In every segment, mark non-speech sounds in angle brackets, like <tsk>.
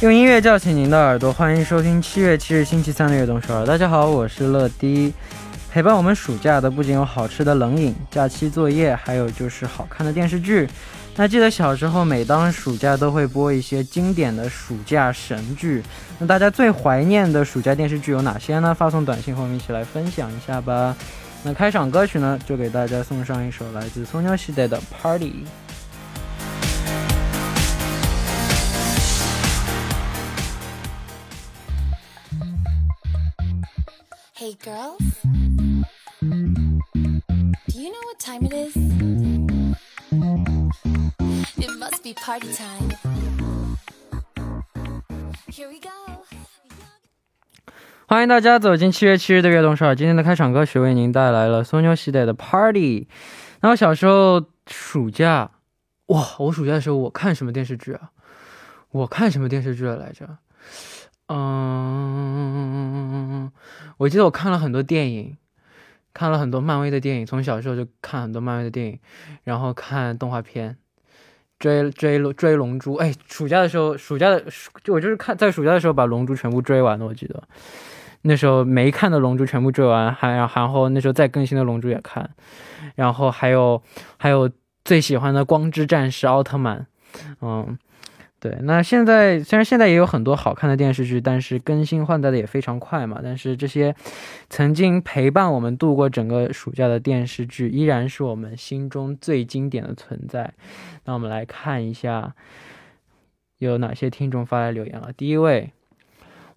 用音乐叫醒您的耳朵，欢迎收听七月七日星期三的悦动首尔。大家好，我是乐迪。陪伴我们暑假的不仅有好吃的冷饮、假期作业，还有就是好看的电视剧。那记得小时候，每当暑假都会播一些经典的暑假神剧。那大家最怀念的暑假电视剧有哪些呢？发送短信和我们一起来分享一下吧。那开场歌曲呢，就给大家送上一首来自松妞系列的《Party》。Hey girls, do you know what time it is? It must be party time. Here we go. 欢迎大家走进七月七日的悦动少儿。今天的开场歌曲为您带来了松妞系列的 Party。那我小时候暑假，哇，我暑假的时候我看什么电视剧啊？我看什么电视剧来着？嗯，我记得我看了很多电影，看了很多漫威的电影。从小时候就看很多漫威的电影，然后看动画片，追追追龙珠。哎，暑假的时候，暑假的就我就是看在暑假的时候把龙珠全部追完了，我记得。那时候没看的龙珠全部追完，还然后那时候再更新的龙珠也看，然后还有还有最喜欢的光之战士奥特曼，嗯，对。那现在虽然现在也有很多好看的电视剧，但是更新换代的也非常快嘛。但是这些曾经陪伴我们度过整个暑假的电视剧，依然是我们心中最经典的存在。那我们来看一下有哪些听众发来留言了。第一位，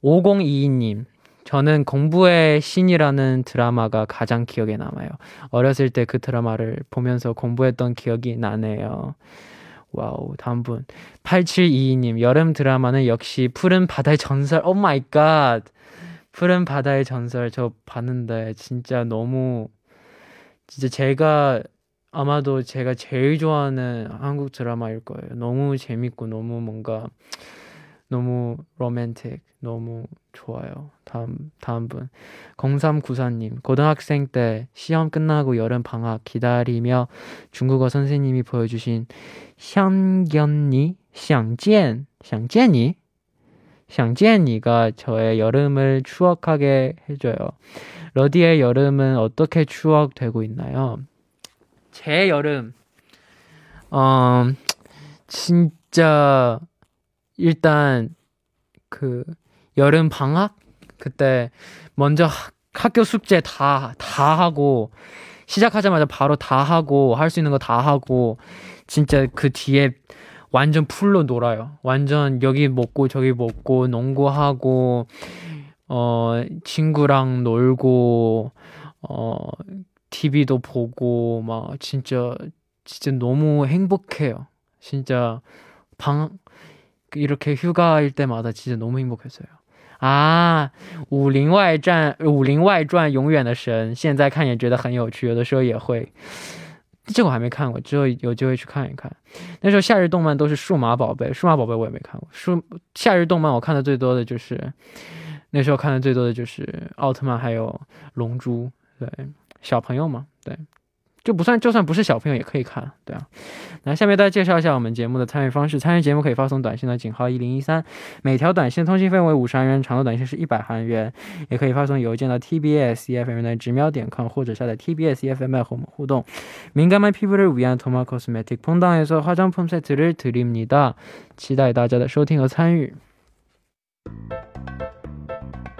오공이이님 저는 공부의 신이라는 드라마가 가장 기억에 남아요. 어렸을 때 그 드라마를 보면서 공부했던 기억이 나네요. 와우, 다음 분. 8722님, 여름 드라마는 역시 푸른 바다의 전설. 오 마이 갓. 푸른 바다의 전설 저 봤는데 진짜 너무 진짜 제가 아마도 제가 제일 좋아하는 한국 드라마일 거예요. 너무 재밌고 너무 뭔가 너무 로맨틱 너무 좋아요. 다음 다음 분 0394님 고등학생 때 시험 끝나고 여름 방학 기다리며 중국어 선생님이 보여주신 향견니 샹젠 샹젠이 샹젠이가 저의 여름을 추억하게 해줘요. 러디의 여름은 어떻게 추억되고 있나요? 제 여름 어 진짜 일단 그 여름 방학 그때 먼저 하- 학교 숙제 다 다 하고 시작하자마자 바로 다 하고 할 수 있는 거 다 하고 진짜 그 뒤에 완전 풀로 놀아요. 완전 여기 먹고 저기 먹고 농구하고 어 친구랑 놀고 어 TV도 보고 막 진짜 진짜 너무 행복해요. 진짜 방 이렇게 휴가일 때마다 진짜 너무 행복했어요. 아, 武林外传，武林外传永远的神，现在看也觉得很有趣，有的时候也会。这个我还没看过，之后有机会去看一看。那时候夏日动漫都是数码宝贝，数码宝贝我也没看过。数夏日动漫我看的最多的就是，那时候看的最多的就是奥特曼还有龙珠。对，小朋友嘛，对， 就不算就算不是小朋友也可以看，对啊。那下面大家介绍一下我们节目的参与方式。参与节目可以发送短信到井号一零一三，每条短信的通信费为五十韩元，长度短信是一百韩元。也可以发送邮件到 tbs efm 的直瞄点 com，或者下载 tbs efm 앱和我们互动。민감한피부를위한토마코스메틱 퐁당에서 화장품 세트를 드립니다。期待大家的收听和参与。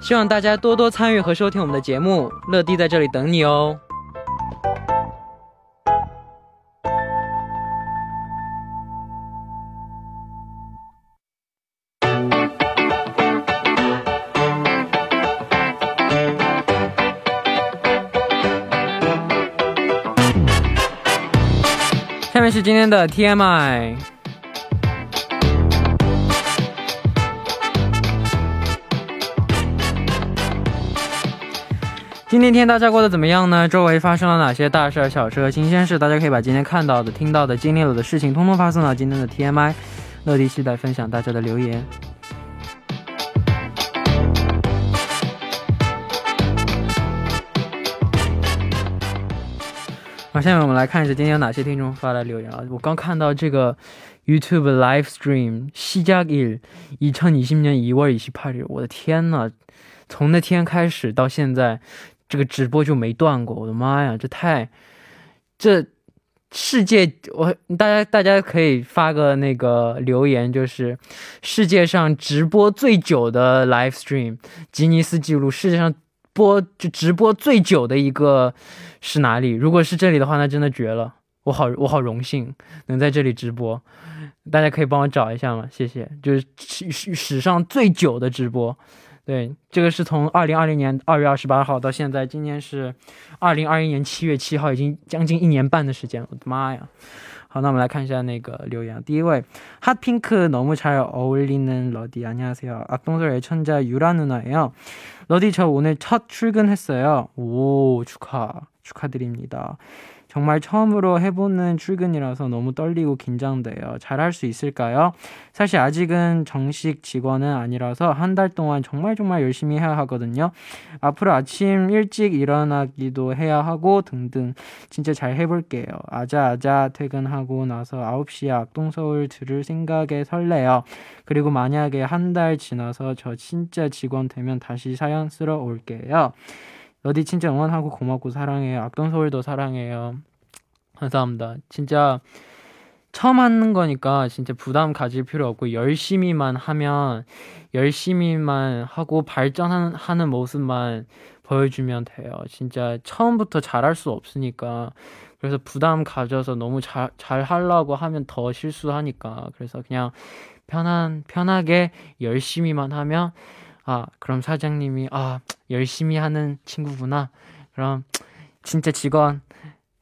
希望大家多多参与和收听我们的节目。乐迪在这里等你哦。下面是今天的 TMI。今天天大家过得怎么样呢？周围发生了哪些大事儿、小事和新鲜事？大家可以把今天看到的、听到的、经历了的事情，通通发送到今天的 TMI。乐迪期待分享大家的留言。好，下面我们来看一下今天有哪些听众发来留言啊！我刚看到这个 YouTube live stream 시작일2020년2월28일，我的天呐，从那天开始到现在， 这个直播就没断过。我的妈呀，这太这世界，我大家大家可以发个那个留言，就是世界上直播最久的 live stream 吉尼斯纪录，世界上播就直播最久的一个是哪里？如果是这里的话，那真的绝了，我好我好荣幸能在这里直播，大家可以帮我找一下吗？谢谢，就是史史史上最久的直播。对，这个是从二零二零年二月二十八号到现在，今天是二零二一年七月七号，已经将近一年半的时间了。我的妈呀！好，那我们来看一下那个留言。第一位핫핑크 너무 잘 어울리는 러디 안녕하세요. 악동설 애천자 유라 누나예요. 러디 저 오늘 첫 출근했어요. 오 축하 축하드립니다. 정말 처음으로 해보는 출근이라서 너무 떨리고 긴장돼요. 잘할 수 있을까요? 사실 아직은 정식 직원은 아니라서 한 달 동안 정말 정말 열심히 해야 하거든요. 앞으로 아침 일찍 일어나기도 해야 하고 등등 진짜 잘 해볼게요. 아자아자 퇴근하고 나서 9시에 악동서울 들을 생각에 설레요. 그리고 만약에 한 달 지나서 저 진짜 직원 되면 다시 사연 쓰러 올게요. 러디 진짜 응원하고 고맙고 사랑해요. 악동서울도 사랑해요. 감사합니다. 진짜 처음 하는 거니까 진짜 부담 가질 필요 없고 열심히만 하면 열심히만 하고 발전하는 하는 모습만 보여주면 돼요. 진짜 처음부터 잘할 수 없으니까 그래서 부담 가져서 너무 잘, 잘 하려고 하면 더 실수하니까 그래서 그냥 편한 편하게 열심히만 하면 아 그럼 사장님이 아 열심히 하는 친구구나 그럼 진짜 직원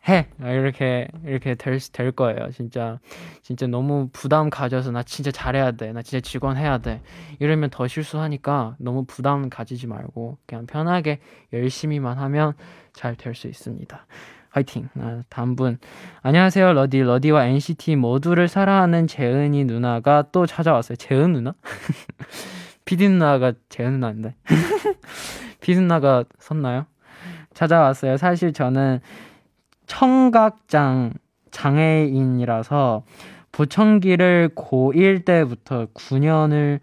해. 이렇게 이렇게 될, 될 거예요. 진짜 진짜 너무 부담 가져서 나 진짜 잘해야 돼 나 진짜 직원 해야 돼. 이러면 더 실수하니까 너무 부담 가지지 말고 그냥 편하게 열심히만 하면 잘 될 수 있습니다. 화이팅! 아, 다음 분. 안녕하세요 러디. 러디와 NCT 모두를 사랑하는 재은이 누나가 또 찾아왔어요. 재은 누나? <laughs> 피디 누나가 재은 누나인데. <laughs> 피디 누나가 섰나요? 찾아왔어요. 사실 저는 청각장 장애인이라서 보청기를 고1 때부터 9년을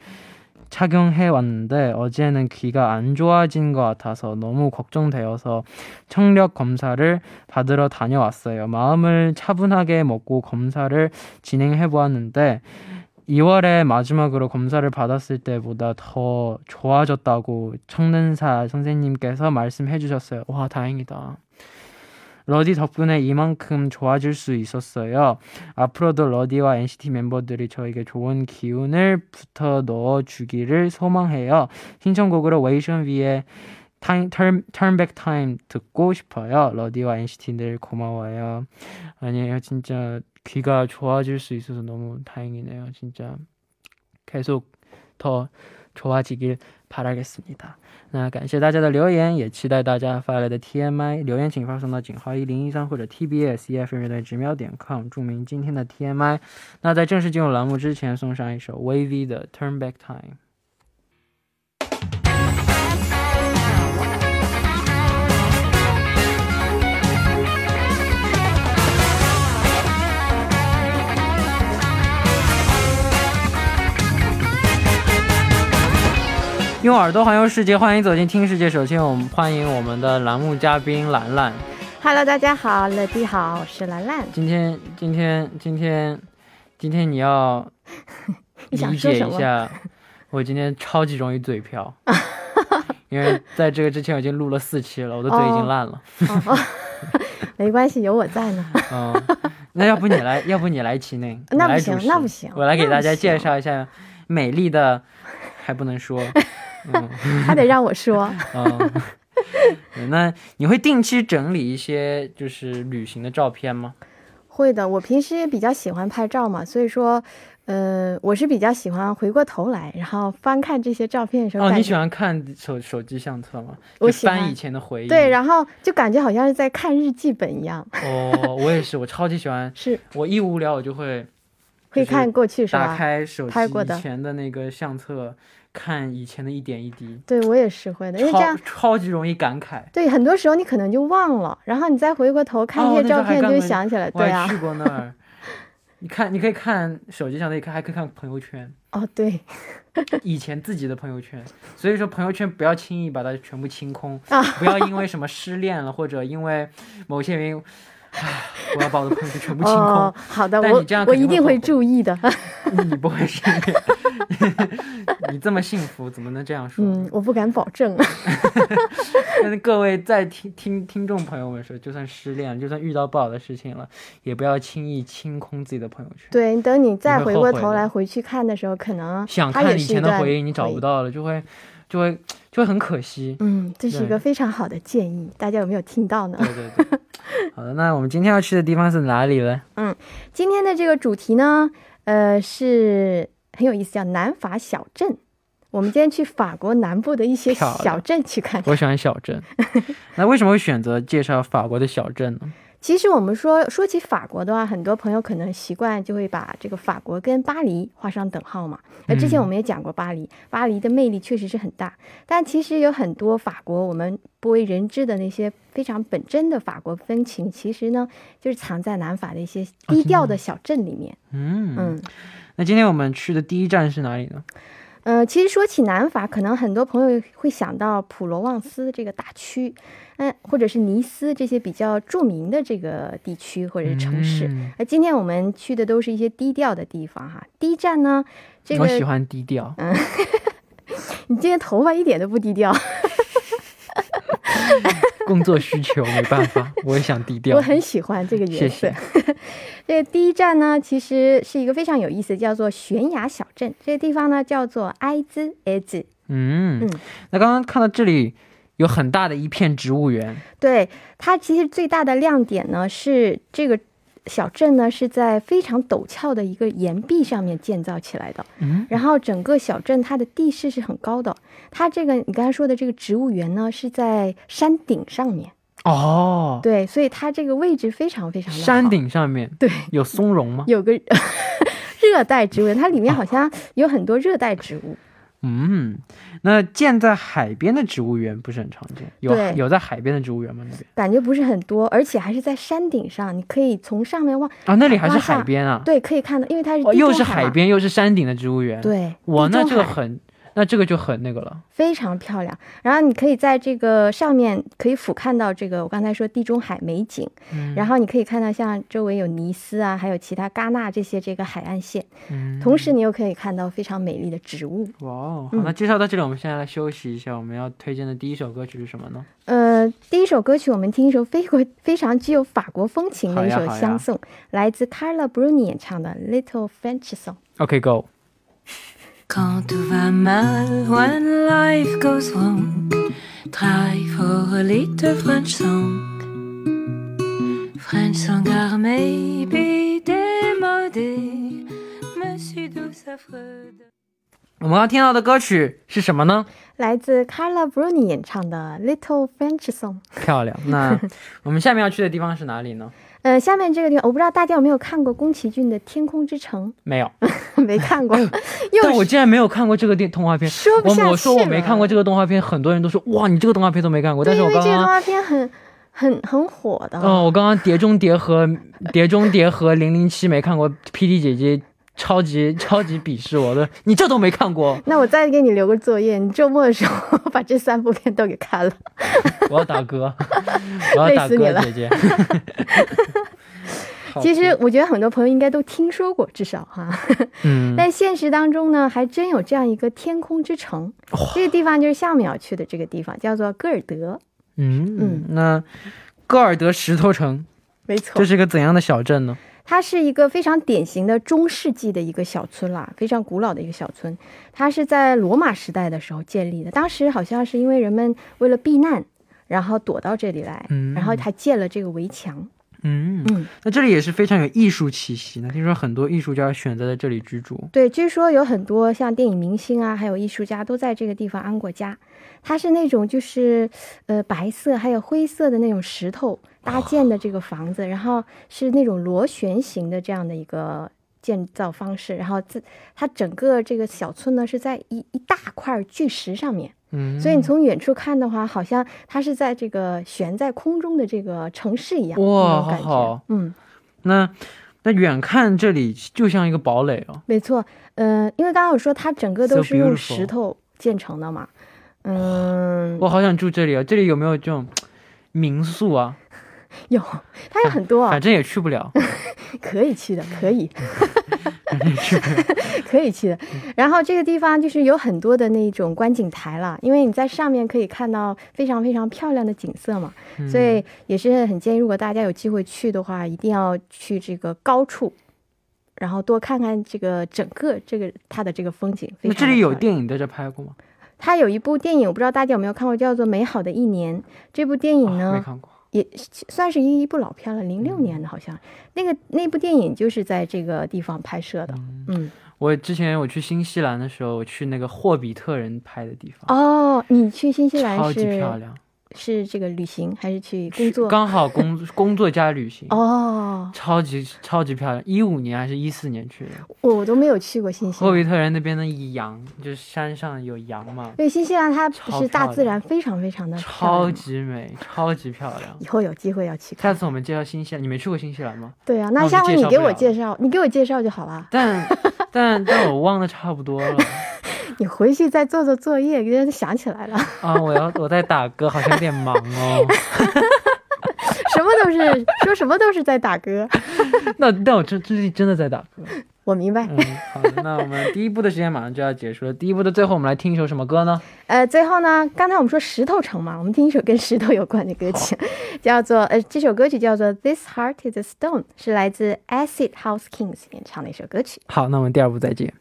착용해 왔는데 어제는 귀가 안 좋아진 것 같아서 너무 걱정되어서 청력 검사를 받으러 다녀왔어요. 마음을 차분하게 먹고 검사를 진행해 보았는데 2월에 마지막으로 검사를 받았을 때보다 더 좋아졌다고 청는사 선생님께서 말씀해 주셨어요. 와, 다행이다. 러디 덕분에 이만큼 좋아질 수 있었어요. 앞으로도 러디와 NCT 멤버들이 저에게 좋은 기운을 붙어 넣어주기를 소망해요. 신청곡으로 웨이션 위에 타임, 턴, 턴백 타임 듣고 싶어요. 러디와 NCT 늘 고마워요. 아니에요. 진짜 귀가 좋아질 수 있어서 너무 다행이네요. 진짜 계속 더 좋아지길 바라겠습니다. 那感谢大家的留言，也期待大家发来的 TMI 留言，请发送到井号一零一三或者 TBS EF 乐队直瞄点 com，注明今天的 TMI。那在正式进入栏目之前，送上一首 Wavy 的 Turn Back Time。 用耳朵环游世界，欢迎走进听世界。首先，我们欢迎我们的栏目嘉宾兰兰。Hello，大家好，乐迪好，我是兰兰。今天，今天，今天，今天你要 <laughs> 理？解一下，我今天超级容易嘴瓢，<laughs> 因为在这个之前我已经录了四期了，我的嘴已经烂了。哦，<laughs> 没关系，有我在呢。嗯，那要不你来，要不你来起那，那不行那不行我来给大家介绍一下美丽的，还不能说，<laughs> 嗯。还得让我说。嗯，那你会定期整理一些就是旅行的照片吗？会的，我平时也比较喜欢拍照嘛，所以说呃，我是比较喜欢回过头来，然后翻看这些照片的时候，哦，你喜欢看手手机相册吗？我喜欢翻以前的回忆。对，然后就感觉好像是在看日记本一样，哦，我也是，我超级喜欢。<laughs> 是我一无聊，我就会就是会看过去是吧打？开手机以前的那个相册，看以前的一点一滴，对我也是会的，因为这样。超级容易感慨。对，很多时候你可能就忘了，然后你再回过头看哦那些照片，就想起来。我对啊，还去过那儿。你看，你可以看手机上的，也看还可以看朋友圈，哦对以前自己的朋友圈。所以说，朋友圈不要轻易把它全部清空，啊，不要因为什么失恋了，或者因为某些原因，唉，<laughs> 我要把我的朋友圈全部清空。哦，好的，我我一定会注意的。<laughs> 你不会失恋，<laughs> 你这么幸福，怎么能这样说？嗯，我不敢保证。跟各位在听听听众朋友们说，就算失恋，就算遇到不好的事情了，也不要轻易清空自己的朋友圈。对，等你再回过头来回去看的时候，可能想看以前的回忆，你找不。到了，就会就会就会很可惜。嗯，这是一个非常好的建议，大家有没有听到呢？<laughs> 对对对。好的，那我们今天要去的地方是哪里呢？<laughs> 嗯今天的这个主题呢，呃，是很有意思，叫南法小镇。我们今天去法国南部的一些小镇去看看。我喜欢小镇。<laughs> 那为什么会选择介绍法国的小镇呢？其实我们说说起法国的话，很多朋友可能习惯就会把这个法国跟巴黎画上等号嘛。那之前我们也讲过巴黎，巴黎的魅力确实是很大，但其实有很多法国我们不为人知的那些非常本真的法国风情，其实呢就是藏在南法的一些低调的小镇里面。嗯嗯。那今天我们去的第一站是哪里呢？呃，其实说起南法，可能很多朋友会想到普罗旺斯这个大区，嗯、或者是尼斯这些比较著名的这个地区或者是城市。嗯那、今天我们去的都是一些低调的地方哈。第一站呢，这个我喜欢低调。嗯 <laughs> 你今天头发一点都不低调，<laughs> <laughs> 工作需求没办法，<laughs> 我也想低调。我很喜欢这个颜色。谢 <laughs> 这个第一站呢，其实是一个非常有意思，叫做悬崖小镇。这个地方呢叫做埃兹埃兹。嗯嗯，那刚刚看到这里有很大的一片植物园，对它其实最大的亮点呢是这个小镇呢是在非常陡峭的一个岩壁上面建造起来的，嗯，然后整个小镇它的地势是很高的，它这个你刚才说的这个植物园呢是在山顶上面，哦，对，所以它这个位置非常非常的山顶上面对有松茸吗？有个 <laughs> 热带植物园，它里面好像有很多热带植物。嗯，那建在海边的植物园不是很常见，有有在海边的植物园吗？那边？感觉不是很多，而且还是在山顶上，你可以从上面望，啊，那里还是海边啊，对，可以看到，因为它是哦，又是海边又是山顶的植物园，，对，我，那地中海。这个很，那这个就很那个了，非常漂亮。然后你可以在这个上面可以俯瞰到这个我刚才说地中海美景，嗯然后你可以看到像周围有尼斯啊，还有其他戛纳这些这个海岸线，嗯，同时你又可以看到非常美丽的植物。哇哦，那介绍到这里，我们现在来休息一下，我们要推荐的第一首歌曲是什么呢？呃，第一首歌曲我们听一首非国非常具有法国风情的一首相送，来自 Carla Bruni 演唱的《Little French Song》。OK，Go。Quand tout va mal, when life goes wrong, try for a little French song. French song are maybe démodé, si douce affreux. 我们刚听到的歌曲是什么呢？来自 Carla Bruni 演唱的《Little French Song》。漂亮。那 <laughs> 我们下面要去的地方是哪里呢？呃，下面这个地方，我不知道大家有没有看过宫崎骏的《天空之城没有，<laughs>》？没看过，<laughs> 但我竟然没有看过这个电动画片。我说不下去我说我没看过这个，动画片，很多人都说哇，你这个动画片都没看过。但，是我刚刚这个动画片很很很火的。哦，我刚刚《碟中谍》和《碟中谍》和《零零七》没看过，PD 姐姐超级 <laughs> 超级鄙视我的，你这都没看过，<laughs> 那我再给你留个作业，你周末的时候 <laughs> 把这三部片都给看了。我要打嗝，我要打嗝，累死你了姐姐。其实我觉得很多朋友应该都听说过，至少哈。嗯，但现实当中呢，还真有这样一个天空之城。这个地方就是下面要去的这个地方，叫做戈尔德。嗯嗯那戈尔德石头城没错这，是个怎样的小镇呢？它是一个非常典型的中世纪的一个小村啦，非常古老的一个小村。它是在罗马时代的时候建立的，当时好像是因为人们为了避难，然后躲到这里来，嗯然后还建了这个围墙。嗯，嗯，那这里也是非常有艺术气息呢。听说很多艺术家选择在这里居住。对，据说有很多像电影明星啊，还有艺术家都在这个地方安过家。它是那种就是呃白色还有灰色的那种石头搭建的这个房子，然后是那种螺旋形的这样的一个建造方式，然后自它整个这个小村呢是在一一大块巨石上面，嗯，所以你从远处看的话，好像它是在这个悬在空中的这个城市一样，哇感觉。好好嗯，那那远看这里就像一个堡垒哦。没错，呃，因为刚刚我说它整个都是用石头建成的嘛，嗯，我好想住这里啊！这里有没有这种 <tsk> 民宿啊？<laughs> 有，它有很多啊反，正也去不了，<laughs> 可以去的，可以，<laughs> 反正也去不了。可以去的。然后这个地方就是有很多的那种观景台了，因为你在上面可以看到非常非常漂亮的景色嘛，嗯所以也是很建议，如果大家有机会去的话，一定要去这个高处。然后多看看这个整个这个它的这个风景。非那这里有电影在这拍过吗？它有一部电影，我不知道大家有没有看过，叫做《美好的一年》。这部电影啊呢，没看过。也算是一部老片了，零六年的好像。那个那部电影就是在这个地方拍摄的。嗯，我之前我去新西兰的时候，我去那个霍比特人拍的地方，哦，你去新西兰超级是漂亮，是这个旅行还是去工作？刚好工 <laughs> 工作加旅行，哦，超级超级漂亮。一五年还是一四年去的。我都没有去过新西兰。霍比特人那边的羊，就是山上有羊嘛，对，新西兰它不是大自然非常非常的漂超级美，超级漂亮。以后有机会要去看。下次我们介绍新西兰，你没去过新西兰吗？对啊，那下回你给我介绍，你给我介绍就好了。但但但我忘的差不多了 <laughs> 你回去再做做作业，给想起来了。啊！我要我在打歌，好像有点忙哦。<laughs> 什么都是说什么都是在打歌。<laughs> 那但我真最近真的在打歌。<laughs> 我明白。嗯，好的，那我们第一步的时间马上就要结束了。第一步的最后，我们来听一首什么歌呢？呃，最后呢，刚才我们说石头城嘛，我们听一首跟石头有关的歌曲，叫做呃，这首歌曲叫做《This Heart Is a Stone》，是来自 Acid House Kings 演唱的一首歌曲。好，那我们第二步再见。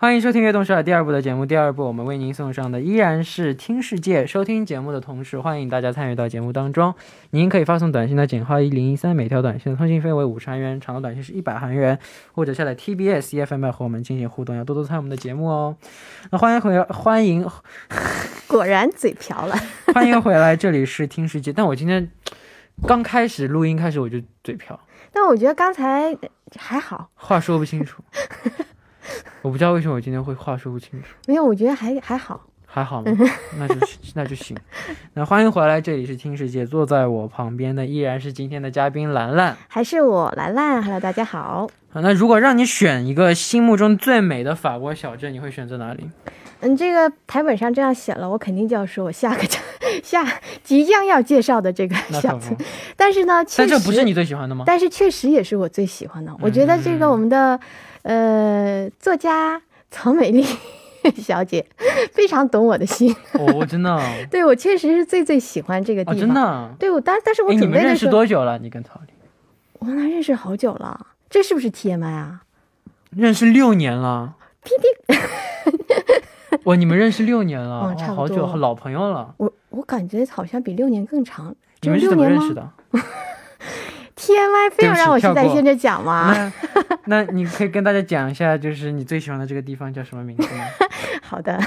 欢迎收听《悦动首尔》第二部的节目。第二部我们为您送上的依然是听世界。收听节目的同时，欢迎大家参与到节目当中。您可以发送短信到井号一零一三，每条短信的通信费为五十韩元，长的短信是一百韩元，或者下载 TBS EFM 和我们进行互动，要多多参与我们的节目哦。那欢迎回欢迎果然嘴瓢了，<laughs> 欢迎回来，这里是听世界。但我今天刚开始录音开始我就嘴瓢，但我觉得刚才还好，话说不清楚。<laughs> 我不知道为什么我今天会话说不清楚。没有，我觉得还还好。还好吗？那 <laughs> 就那就行。<laughs> 那欢迎回来，这里是听世界，坐在我旁边的依然是今天的嘉宾兰兰。还是我兰兰，Hello，大家好。好，那如果让你选一个心目中最美的法国小镇，你会选择哪里？嗯，这个台本上这样写了，我肯定就要说我下个下即将要介绍的这个小镇，但是呢，确实但这不是你最喜欢的吗？但是确实也是我最喜欢的。我觉得这个嗯我们的呃作家曹美丽 <laughs> 小姐非常懂我的心，哦，真的 <laughs> 哦，对我确实是最最喜欢这个地哦方。真的啊。对我，但但是我哎，你准们认识备的时候，多久了？你跟曹丽我跟他认识好久了，这是不是 TMI 啊？认识六年了。屁屁，哇，你们认识六年了，哇嗯差不好久，多老朋友了。我我感觉好像比六年更长。你们是怎么认识的？<laughs>？TMI 非要让我现在现在讲吗？那那你可以跟大家讲一下，就是你最喜欢的这个地方叫什么名字吗？<laughs> 好的，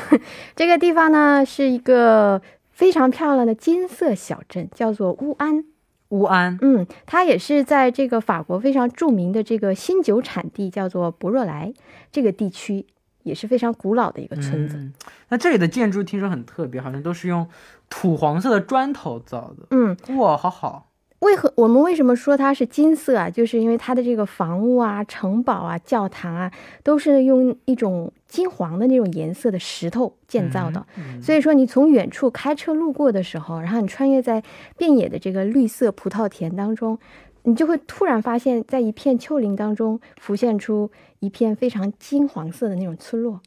这个地方呢是一个非常漂亮的金色小镇，叫做乌安。乌安。嗯，它也是在这个法国非常著名的这个新酒产地，叫做博若莱这个地区，也是非常古老的一个村子。嗯，那这里的建筑听说很特别，好像都是用土黄色的砖头造的。嗯，哇，好好。为何我们为什么说它是金色啊？就是因为它的这个房屋啊、城堡啊、教堂啊，都是用一种金黄的那种颜色的石头建造的。嗯所以说，你从远处开车路过的时候，然后你穿越在遍野的这个绿色葡萄田当中，你就会突然发现，在一片丘陵当中浮现出一片非常金黄色的那种村落。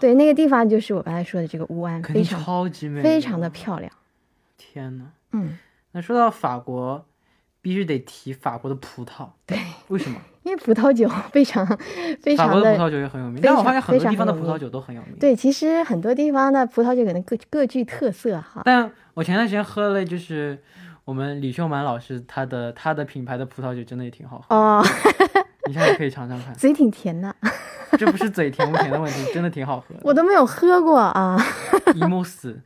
对，那个地方就是我刚才说的这个乌安，非常超级美，非常的。漂亮。天呐，嗯，那说到法国必须得提法国的葡萄。对，<laughs> 为什么？因为葡萄酒 <laughs> 非常非常的法国的葡萄酒也很有名，但我发现很多地方的葡萄酒都很有名。，对，其实很多地方的葡萄酒可能各各具特色哈。但我前段时间喝了，就是我们李秀满老师他的他的品牌的葡萄酒，真的也挺好喝。哦，<laughs> 你下次可以尝尝看，嘴挺甜的，<laughs> 这不是嘴甜不甜的问题，真的挺好喝的。我都没有喝过啊。伊莫斯，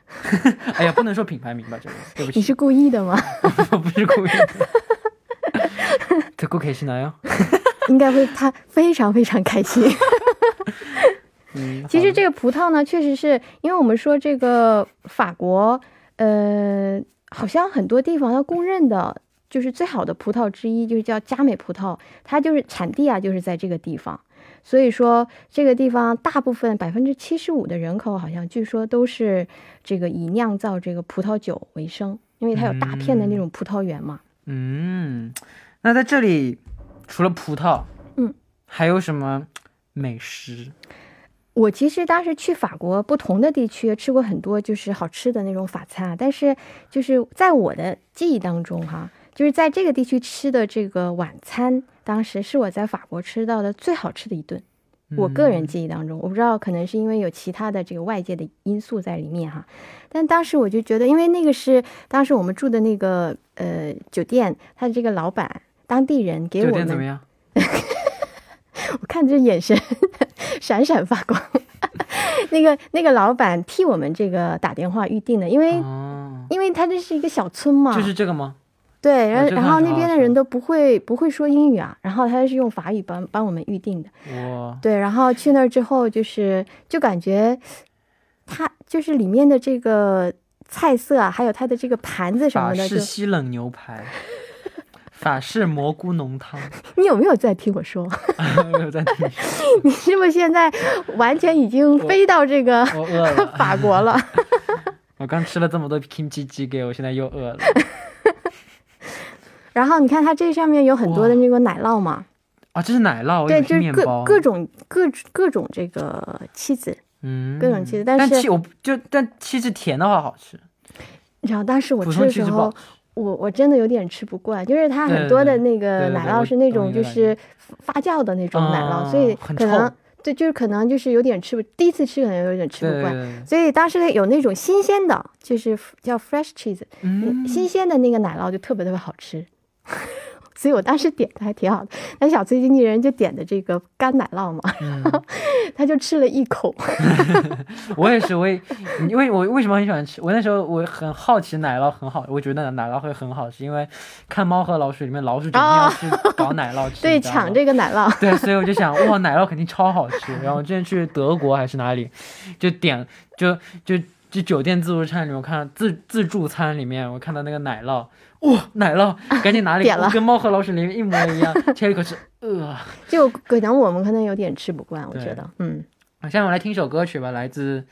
哎呀，不能说品牌名吧，这个对不起，你是故意的吗？<laughs> 我不是故意的。这个可以是哪样？<laughs> 应该会他非常非常开心。嗯，其实好这个葡萄呢，确实是因为我们说这个法国，呃，好像很多地方它公认的就是最好的葡萄之一，就是叫佳美葡萄，它就是产地啊，就是在这个地方。所以说，这个地方大部分百分之七十五的人口，好像据说都是这个以酿造这个葡萄酒为生，因为它有大片的那种葡萄园嘛。嗯，那在这里除了葡萄，嗯，还有什么美食？我其实当时去法国不同的地区吃过很多就是好吃的那种法餐啊，但是就是在我的记忆当中哈，就是在这个地区吃的这个晚餐，当时是我在法国吃到的最好吃的一顿。我个人记忆当中，我不知道可能是因为有其他的这个外界的因素在里面哈，但当时我就觉得，因为那个是当时我们住的那个呃酒店，他的这个老板当地人给我们，酒店怎么样？<laughs> 我看这眼神 <laughs> 闪闪发光。<laughs> 那个那个老板替我们这个打电话预定的，因为、哦，因为他这是一个小村嘛，就是这个吗？对，然后然后那边的人都不会不会说英语啊，然后他是用法语帮帮我们预定的。哇对，然后去那儿之后，就是就感觉它就是里面的这个菜色啊，还有它的这个盘子什么的，式西冷牛排，<laughs> 法式蘑菇浓汤，<laughs> 你有没有在听我说？<laughs> 没有在听，你是不是现在完全已经飞到这个。法国了？我刚吃了这么多 kimchi 鸡给我现在又饿了。然后你看它这上面有很多的那个奶酪嘛，啊，这是奶酪，对，就是各。各种各各种这个妻子。嗯，各种 cheese，但是我就但气质甜的话好吃，然后当时我普吃的时候我我真的有点吃不惯，就是它对很多的对那个奶酪是那懂种就是发酵的那种奶酪，嗯所以可能对，就是可能就是有点吃不，第一次吃可能有点吃不惯。对对。对，所以当时有那种新鲜的，就是叫 fresh cheese，、嗯，新鲜的那个奶酪就特别特别好吃，<laughs> 所以我当时点的还挺好的。那小崔经纪人就点的这个干奶酪嘛，嗯 <laughs> 他就吃了一口，<laughs> 我也是，我也因为我为什么很喜欢吃？我那时候我很好奇奶酪很好，我觉得奶酪会很好吃，因为看《猫和老鼠》里面老鼠整天要去搞奶酪吃，哦对，抢这个奶酪。对，所以我就想，哇，奶酪肯定超好吃。然后之前去德国还是哪里，就点就就就酒店自助餐里面，我看自自助餐里面，我看到那个奶酪，哇，奶酪，赶紧拿了一个，<laughs> 点了跟猫和老鼠里面一模一样，<laughs> 切一口吃，呃。就可能我们可能有点吃不惯，我觉得，嗯。下面我来听首歌曲吧，来自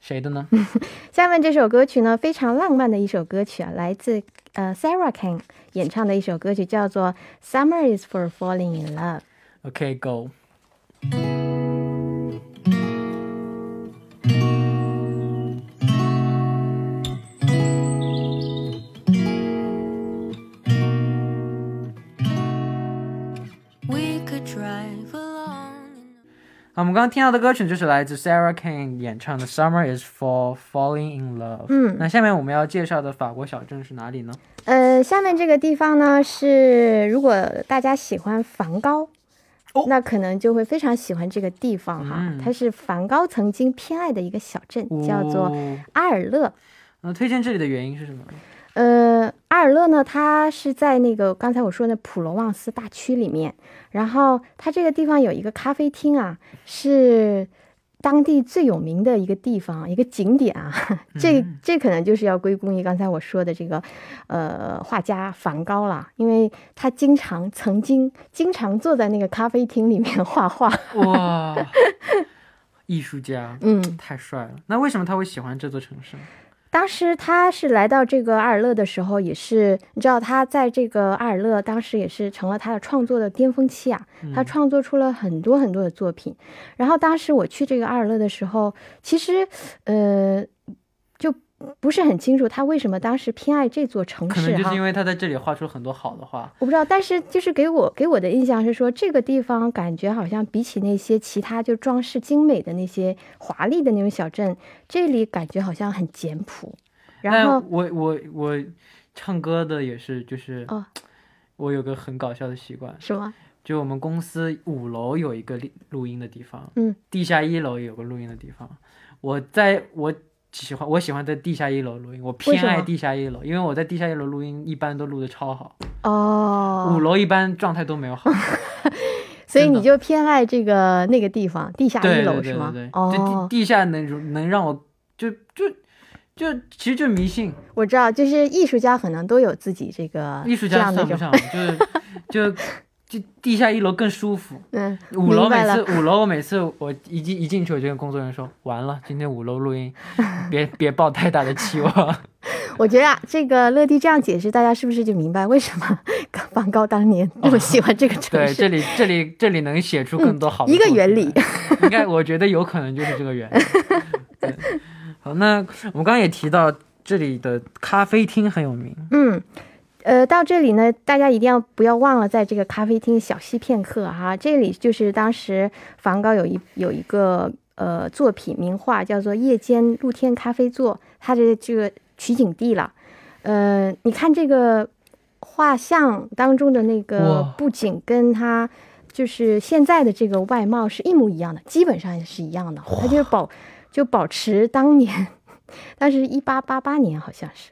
谁的呢？<laughs> 下面这首歌曲呢，非常浪漫的一首歌曲啊，来自呃 Sarah Kane 演唱的一首歌曲，叫做《Summer Is for Falling in Love》。OK Go。们刚刚听到的歌曲就是来自 Sarah Kane 演唱的《Summer Is for Falling in Love》。嗯那下面我们要介绍的法国小镇是哪里呢？呃，下面这个地方呢是，如果大家喜欢梵高，哦那可能就会非常喜欢这个地方哈。嗯它是梵高曾经偏爱的一个小镇，叫做哦阿尔勒。那推荐这里的原因是什么？呃，阿尔勒呢，它是在那个刚才我说的普罗旺斯大区里面，然后它这个地方有一个咖啡厅啊，是当地最有名的一个地方，一个景点啊。这嗯这可能就是要归功于刚才我说的这个呃画家梵高了，因为他经常曾经经常坐在那个咖啡厅里面画画。哇，艺术家，嗯，太帅了。那为什么他会喜欢这座城市呢？当时他是来到这个阿尔勒的时候，也是你知道，他在这个阿尔勒当时也是成了他的创作的巅峰期啊。他创作出了很多很多的作品。然后当时我去这个阿尔勒的时候，其实呃，就不是很清楚他为什么当时偏爱这座城市哈可能就是因。为他在这里画出很多好的画。我不知道，但是就是给我给我的印象是说，这个地方感觉好像比起那些其他就装饰精美的那些华丽的那种小镇，这里感觉好像很简朴。然但后我我我唱歌的也是，就是、哦我有个很搞笑的习惯，什么？就我们公司五楼有一个录录音的地方，嗯，地下一楼有个录音的地方。我在我喜欢我喜欢在地下一楼录音，我偏爱地下一楼，因为我在地下一楼录音一般都录的超好，哦，五楼一般状态都没有好。<laughs> 所以你就偏爱这个那个地方，地下一楼是吗？对对对，就哦。地，地下能能让我就就就其实就是迷信，我知道，就是艺术家可能都有自己这个艺术家算不上，就是就就地下一楼更舒服。嗯，五楼每次五楼我每次我一进一进去我就跟工作人员说，完了，今天五楼录音，<laughs> 别别抱太大的期望。<laughs> 我觉得啊，这个乐蒂这样解释，大家是不是就明白为什么 <laughs> 梵高当年那么喜欢这个城市对，这里这里这里能写出更多好的、一个原理。应该我觉得有可能就是这个原理。对，好，那我们刚刚也提到这里的咖啡厅很有名，嗯，呃，到这里呢，大家一定要不要忘了在这个咖啡厅小憩片刻哈。这里就是当时梵高有一有一个呃作品名画叫做《夜间露天咖啡座》，它的这个取景地了。呃，你看这个画像当中的那个哇布景，跟它就是现在的这个外貌是一模一样的，基本上是一样的。它就保就保持当年，<laughs> 但是一八八八年好像是，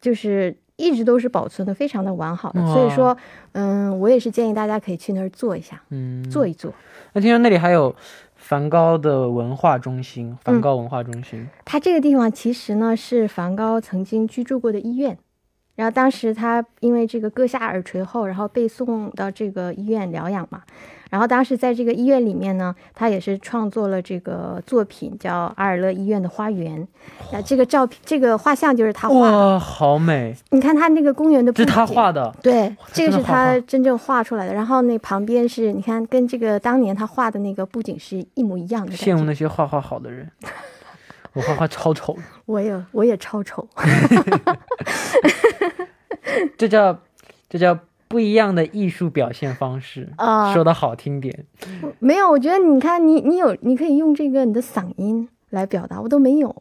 就是一直都是保存的非常的完好的。所以说，嗯，我也是建议大家可以去那儿坐一下，嗯，坐一坐。那听说那里还有梵高的文化中心，梵高文化中心。它这个地方其实呢是梵高曾经居住过的医院，然后当时他因为这个割下耳垂后，然后被送到这个医院疗养嘛。然后当时在这个医院里面呢，他也是创作了这个作品，叫《阿尔勒医院的花园》。那这个照片，这个画像就是他画的。哇，好美！你看他那个公园的布景，这是他画的，对，这个是他真正画出来的。然后那旁边是你看，跟这个当年他画的那个布景是一模一样的羡慕。那些画画好的人。我画画超丑，我也我也超丑。<laughs> <laughs> 这叫这叫不一样的艺术表现方式。啊说的好听点，没有，我觉得你看你你有你可以用这个你的嗓音来表达，我都没有，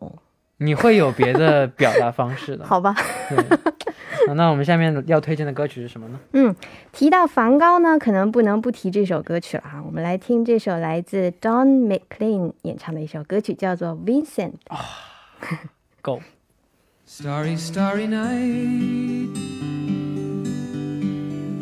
你会有别的表达方式的。<laughs> 好吧？对，那我们下面要推荐的歌曲是什么呢？嗯，提到梵高呢，可能不能不提这首歌曲了哈。我们来听这首来自 Don McLean 演唱的一首歌曲，叫做《Vincent》。Go。Starry, starry night.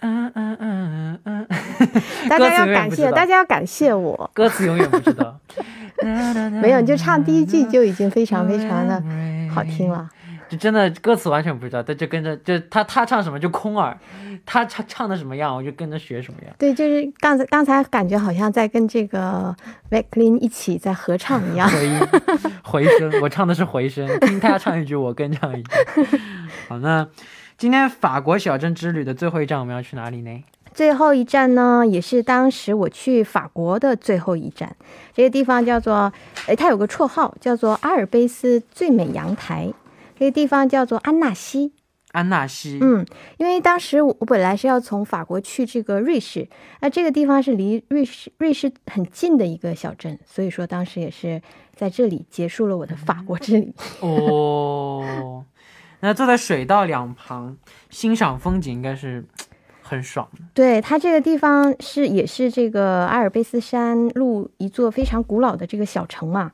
嗯嗯嗯嗯嗯，大家要感谢，大家要感谢我。歌词永远不知道。<laughs> 没有，你就唱第一句就已经非常非常的 <laughs> 好听了。就真的歌词完全不知道，他就跟着就他他唱什么就空耳，他唱唱的什么样我就跟着学什么样。对，就是刚才刚才感觉好像在跟这个 McLean 一起在合唱一样。回音回声，我唱的是回声，听他唱一句，我跟唱一句。<laughs> 好，那今天法国小镇之旅的最后一站我们要去哪里呢？最后一站呢，也是当时我去法国的最后一站。这个地方叫做，诶，它有个绰号叫做阿尔卑斯最美阳台。这个地方叫做安纳西。安纳西。嗯，因为当时我我本来是要从法国去这个瑞士，那这个地方是离瑞士瑞士很近的一个小镇，所以说当时也是在这里结束了我的法国之旅。哦，那坐在水道两旁欣赏风景应该是很爽的。对，它这个地方是也是这个阿尔卑斯山路一座非常古老的这个小城嘛。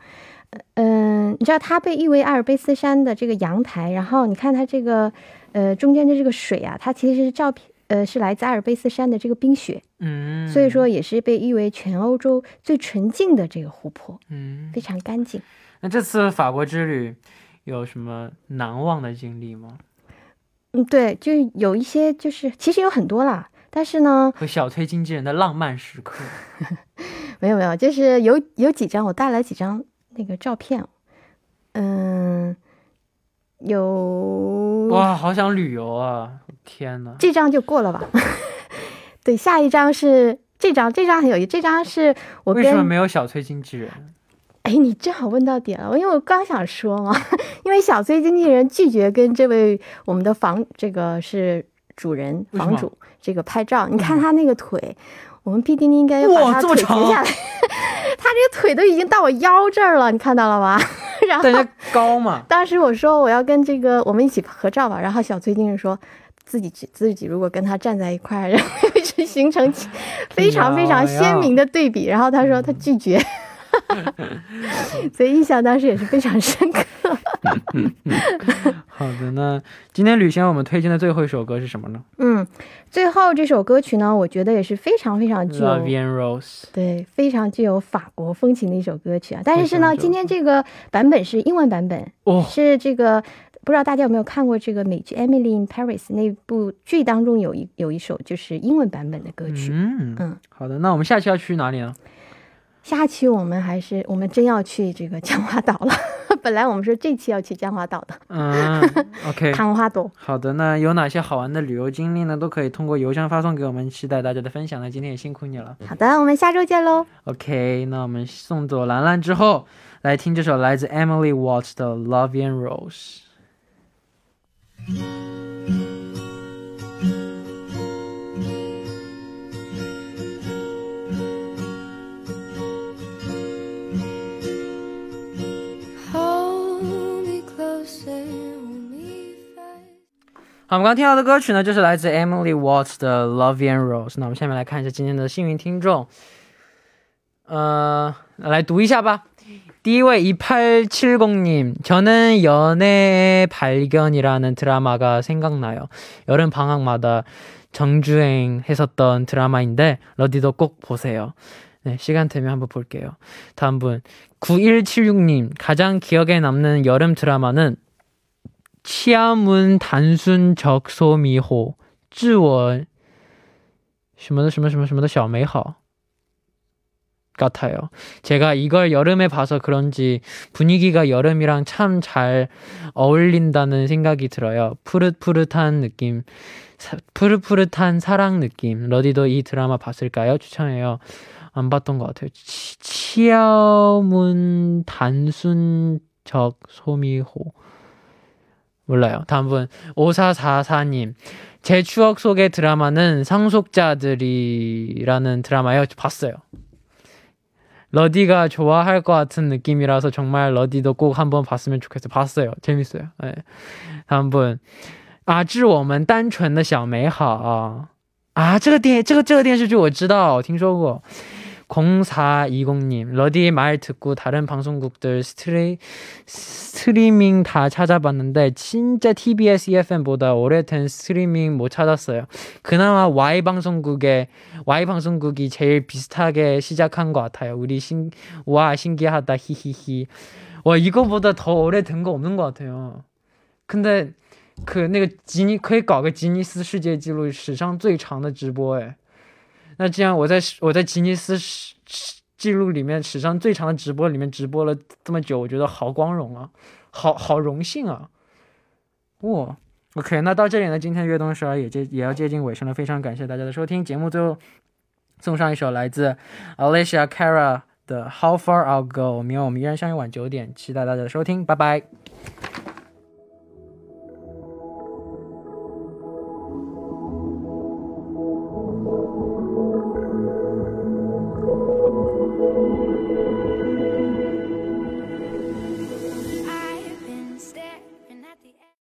嗯、你知道它被誉为阿尔卑斯山的这个阳台，然后你看它这个呃中间的这个水啊，它其实是照片呃是来自阿尔卑斯山的这个冰雪，嗯，所以说也是被誉为全欧洲最纯净的这个湖泊，嗯，非常干净。那这次法国之旅有什么难忘的经历吗？嗯，对，就是有一些就是其实有很多啦。但是呢，和小崔经纪人的浪漫时刻。<laughs> 没有没有，就是有有几张我带来几张那个照片，嗯，有哇，好想旅游啊！天哪，这张就过了吧。<laughs> 对，下一张是这张，这张很有意思，这张是我为什么没有小崔经纪人？哎，你正好问到点了，因为我刚想说嘛，<laughs> 因为小崔经纪人拒绝跟这位我们的房这个是主人房主这个拍照，你看他那个腿，我们必定应该把他腿截下来，<laughs> 他这个腿都已经到我腰这儿了，你看到了吧？<laughs> 然后高嘛？当时我说我要跟这个我们一起合照吧，然后小崔经纪人说。自己自己如果跟他站在一块儿，然后就形成非常非常鲜明的对比。然后他说他拒绝，<laughs> 所以印象当时也是非常深刻。<laughs> 好的，那今天旅行我们推荐的最后一首歌是什么呢嗯，最后这首歌曲呢，我觉得也是非常非常具有？Love and Rose。对非常具有法国风情的一首歌曲啊。但是呢，今天这个版本是英文版本，哦，是这个不知道大家有没有看过这个美剧《Emily in Paris》那部剧当中有一有一首就是英文版本的歌曲。嗯嗯好的，那我们下期要去哪里呢？下期我们还是我们真要去这个江华岛了。<laughs> 本来我们说这期要去江华岛的，嗯，<laughs> OK。看花朵。好的，那有哪些好玩的旅游经历呢？都可以通过邮箱发送给我们，期待大家的分享那。今天也辛苦你了。好的，我们下周见喽。OK，那我们送走兰兰之后，来听这首来自 Emily Watts 的《Love and Rose》。好，我们刚刚听到的歌曲呢，就是来自 Emily Watts 的《Love and Rose》。那我们下面来看一下今天的幸运听众，呃，来读一下吧。第一位 2870님, 저는 연애 발견이라는 드라마가 생각나요. 여름 방학마다 정주행했었던 드라마인데 러디도 꼭 보세요. 네, 시간 되면 한번 볼게요. 다음 분 9176님, 가장 기억에 남는 여름 드라마는 치아문 단순 적소미호 自我什么的什么什么什么的小美好 같아요. 제가 이걸 여름에 봐서 그런지 분위기가 여름이랑 참 잘 어울린다는 생각이 들어요. 푸릇푸릇한 느낌, 사- 푸릇푸릇한 사랑 느낌. 러디도 이 드라마 봤을까요? 추천해요. 안 봤던 것 같아요. 치, 치아문 단순적 소미호. 몰라요. 다음 분 5444님. 제 추억 속의 드라마는 상속자들이라는 드라마요. 봤어요. 러디가 좋아할 것 같은 느낌이라서 정말 러디도 꼭 한번 봤으면 좋겠어요. 봤어요. 재밌어요. 네. 다음 분. 아, 致我们单纯的小美好啊，这个电这个这个电视剧我知道，听说过。 0420님, 러디의 말 듣고 다른 방송국들 스트리, 스트리밍 다 찾아봤는데 진짜 TBS EFM보다 오래된 스트리밍 못 찾았어요. 그나마 Y 방송국에 Y 방송국이 제일 비슷하게 시작한 것 같아요. 우리 신, 와 신기하다 히히히. 와 이거보다 더 오래된 거 없는 것 같아요. 근데 可那个吉尼可以搞个吉尼斯世界纪录史上最长的直播哎， 那既然我在我在吉尼斯记录里面史上最长的直播里面直播了这么久，我觉得好光荣啊，好好荣幸啊！哇，OK，那到这里呢，今天的悦动十二也接也要接近尾声了，非常感谢大家的收听。节目最后送上一首来自 Alicia Cara 的《How Far I'll Go》，明晚我们依然相约晚九点，期待大家的收听，拜拜。